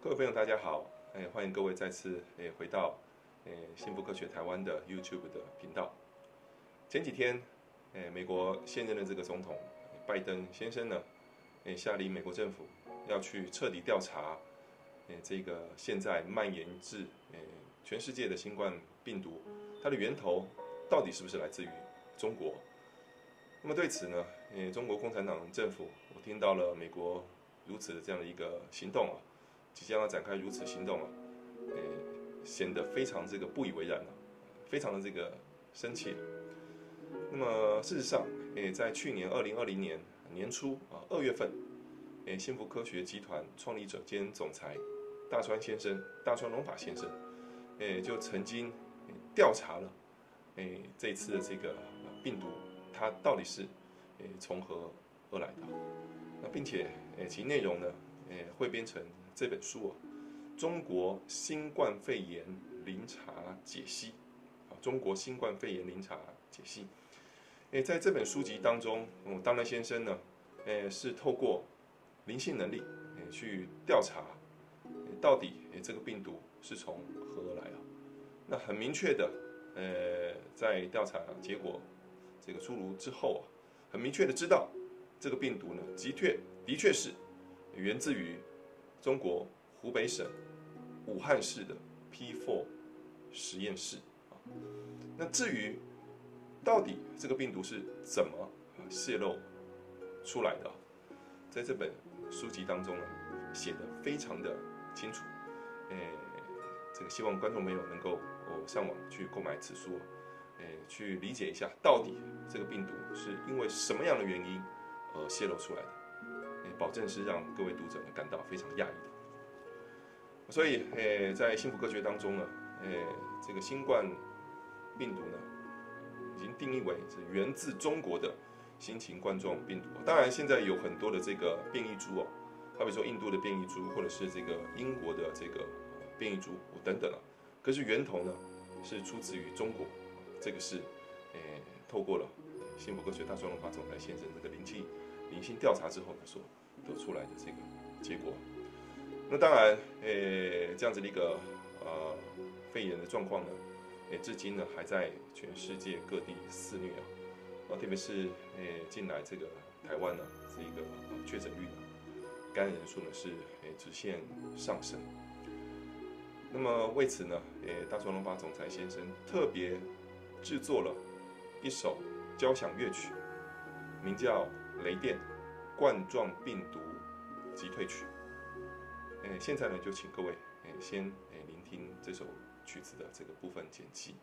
各位朋友，大家好，哎，欢迎各位再次哎回到哎幸福科学台湾的 YouTube 的频道。前几天，哎，美国现任的这个总统拜登先生呢，哎，下令美国政府要去彻底调查，哎，这个现在蔓延至哎全世界的新冠病毒，它的源头到底是不是来自于中国？那么对此呢，哎，中国共产党政府，我听到了美国如此的这样的一个行动啊。即将要展开如此行动啊，诶，显得非常这个不以为然了，非常的这个生气。那么事实上，诶，在去年二零二零年年初啊二月份，诶，幸福科学集团创立者兼总裁大川先生，大川隆法先生，诶，就曾经调查了，诶，这次的这个病毒它到底是诶从何而来的？那并且诶其内容呢，诶汇编成。这本书啊，《中国新冠肺炎临查解析》啊，《中国新冠肺炎临查解析》。诶，在这本书籍当中，嗯，当然先生呢，诶，是透过灵性能力，诶，去调查，到底诶这个病毒是从何而来啊？那很明确的，呃，在调查结果这个出炉之后啊，很明确的知道，这个病毒呢，的确的确是源自于。中国湖北省武汉市的 P4 实验室啊，那至于到底这个病毒是怎么泄露出来的，在这本书籍当中呢，写的非常的清楚。诶，这个希望观众朋友能够哦上网去购买此书，诶，去理解一下到底这个病毒是因为什么样的原因而泄露出来的。保证是让各位读者呢感到非常讶异的，所以诶，在幸福科学当中呢，诶，这个新冠病毒呢，已经定义为是源自中国的新型冠状病毒。当然，现在有很多的这个变异株哦，好比说印度的变异株，或者是这个英国的这个变异株等等啊。可是源头呢，是出自于中国，这个是诶，透过了幸福科学大众文化总裁先生这个灵气灵性调查之后呢所。得出来的这个结果，那当然，诶，这样子的一个呃肺炎的状况呢，诶，至今呢还在全世界各地肆虐啊，啊，特别是诶近来这个台湾呢，这一个确诊率呢，感染人数呢是诶直线上升。那么为此呢，诶，大双龙法总裁先生特别制作了一首交响乐曲，名叫《雷电》。冠状病毒击退曲，诶，现在呢就请各位诶先诶聆听这首曲子的这个部分剪辑。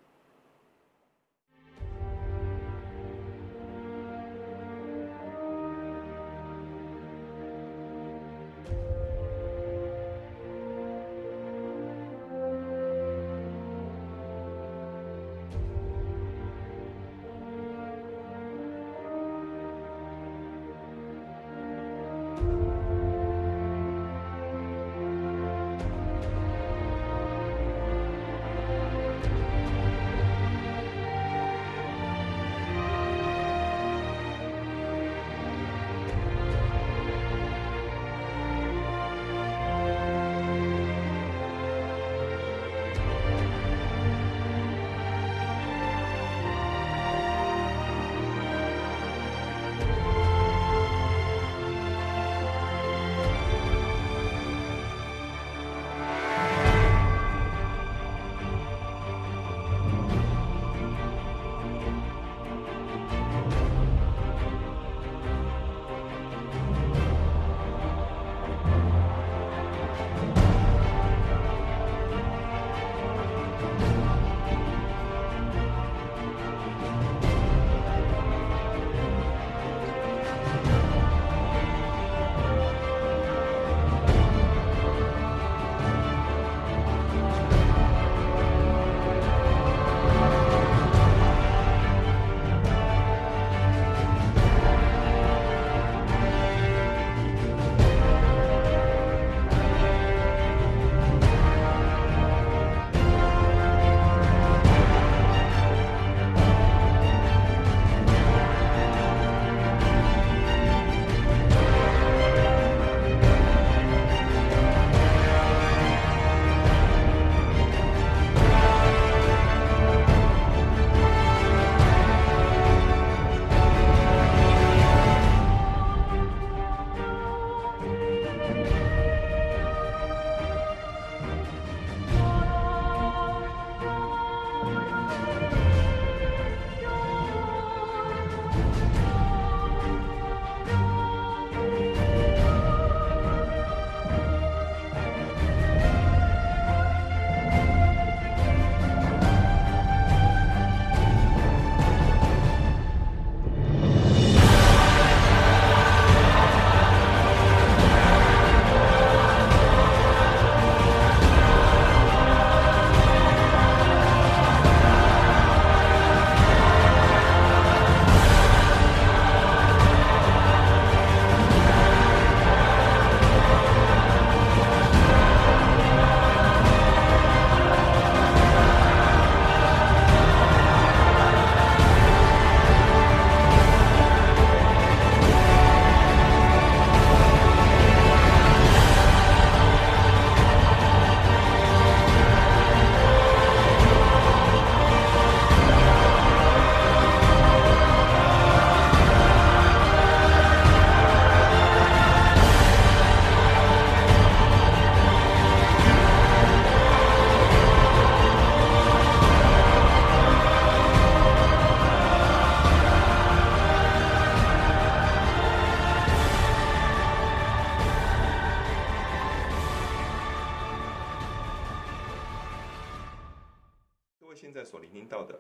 听到的，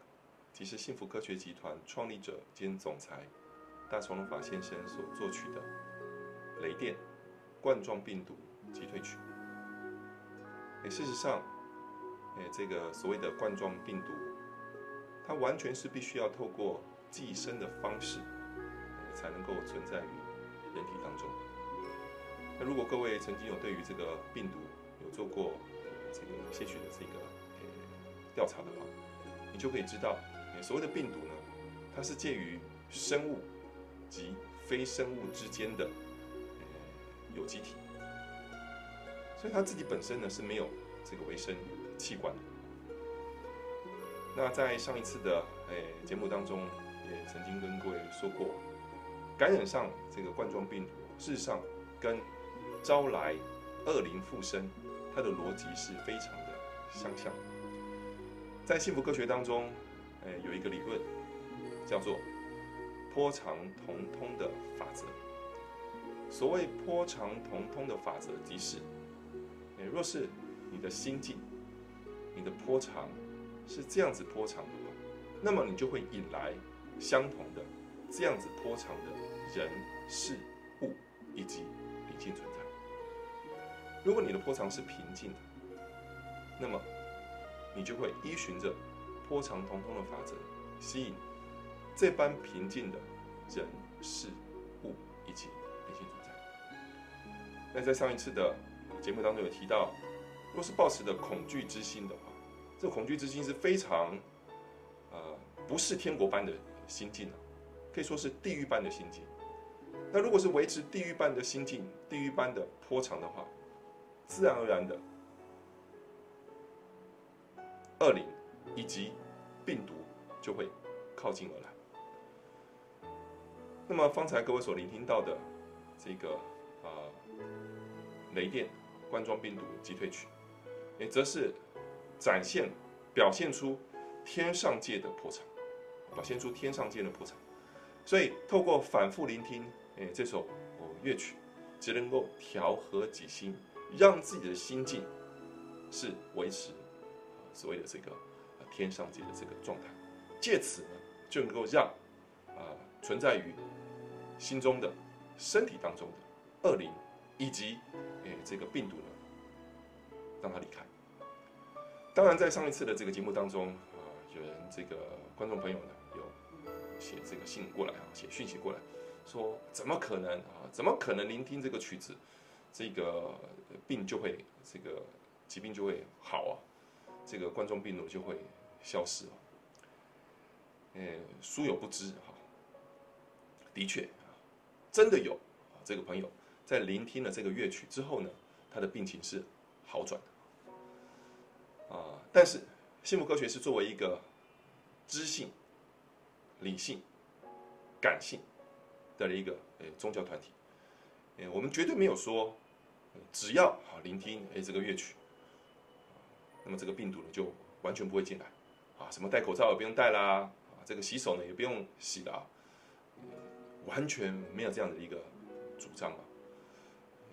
即是幸福科学集团创立者兼总裁大从龙法先生所作曲的《雷电冠状病毒击退曲》。诶，事实上，诶，这个所谓的冠状病毒，它完全是必须要透过寄生的方式，才能够存在于人体当中。那如果各位曾经有对于这个病毒有做过这个些许的这个调查的话，你就可以知道，所谓的病毒呢，它是介于生物及非生物之间的有机体，所以它自己本身呢是没有这个维生器官的。那在上一次的诶节目当中，也曾经跟各位说过，感染上这个冠状病毒，事实上跟招来恶灵附身，它的逻辑是非常的相像。在幸福科学当中，诶有一个理论叫做波长同通的法则。所谓波长同通的法则，即是，诶若是你的心境、你的波长是这样子波长的话，那么你就会引来相同的这样子波长的人、事、物以及灵性存在。如果你的波长是平静的，那么你就会依循着波长同通的法则，吸引这般平静的人、事、物以及灵性存在。那在上一次的节目当中有提到，若是抱持的恐惧之心的话，这恐惧之心是非常，呃，不是天国般的心境啊，可以说是地狱般的心境。那如果是维持地狱般的心境、地狱般的波长的话，自然而然的，恶灵以及病毒就会靠近而来。那么方才各位所聆听到的这个啊雷电冠状病毒击退曲，也则是展现表现出天上界的破产，表现出天上界的破产。所以透过反复聆听，诶这首哦乐曲，只能够调和己心。让自己的心境是维持所谓的这个天上界的这个状态，借此呢就能够让啊存在于心中的身体当中的恶灵以及诶这个病毒呢让它离开。当然，在上一次的这个节目当中啊，有人这个观众朋友呢有写这个信过来啊，写讯息过来，说怎么可能啊？怎么可能聆听这个曲子？这个病就会，这个疾病就会好啊，这个冠状病毒就会消失啊。诶，殊有不知哈，的确真的有这个朋友在聆听了这个乐曲之后呢，他的病情是好转的啊。但是幸福科学是作为一个知性、理性、感性的一个诶宗教团体，诶，我们绝对没有说。只要好聆听哎这个乐曲，那么这个病毒呢就完全不会进来啊！什么戴口罩也不用戴啦，啊这个洗手呢也不用洗了，完全没有这样的一个主张啊！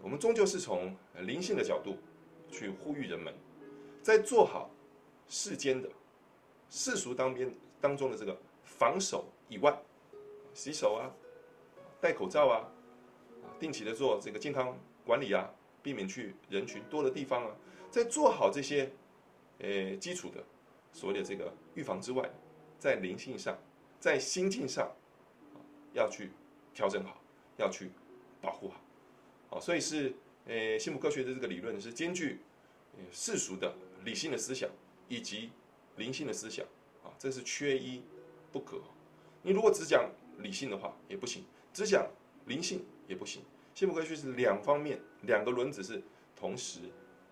我们终究是从灵性的角度去呼吁人们，在做好世间的世俗当边当中的这个防守以外，洗手啊，戴口罩啊，定期的做这个健康管理啊。避免去人群多的地方啊，在做好这些，呃，基础的所谓的这个预防之外，在灵性上，在心境上，要去调整好，要去保护好，好，所以是，呃，幸福科学的这个理论是兼具，世俗的理性的思想以及灵性的思想，啊，这是缺一不可。你如果只讲理性的话也不行，只讲灵性也不行。幸福科学是两方面，两个轮子是同时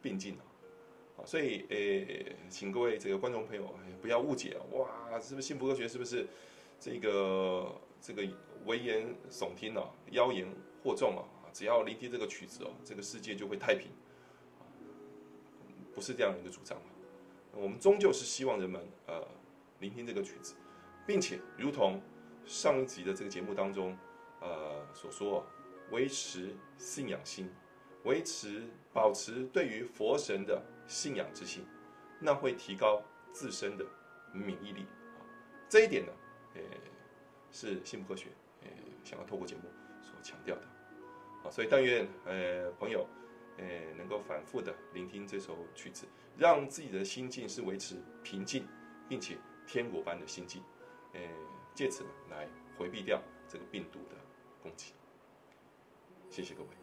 并进的，所以诶，请各位这个观众朋友不要误解哇，是不是幸福科学是不是这个这个危言耸听啊，妖言惑众啊？只要聆听这个曲子哦，这个世界就会太平，不是这样的一个主张我们终究是希望人们呃聆听这个曲子，并且如同上一集的这个节目当中呃所说。维持信仰心，维持保持对于佛神的信仰之心，那会提高自身的免疫力啊。这一点呢，呃，是幸福科学呃想要透过节目所强调的。好，所以但愿呃朋友呃能够反复的聆听这首曲子，让自己的心境是维持平静，并且天国般的心境，呃，借此呢来回避掉这个病毒的攻击。谢谢各位。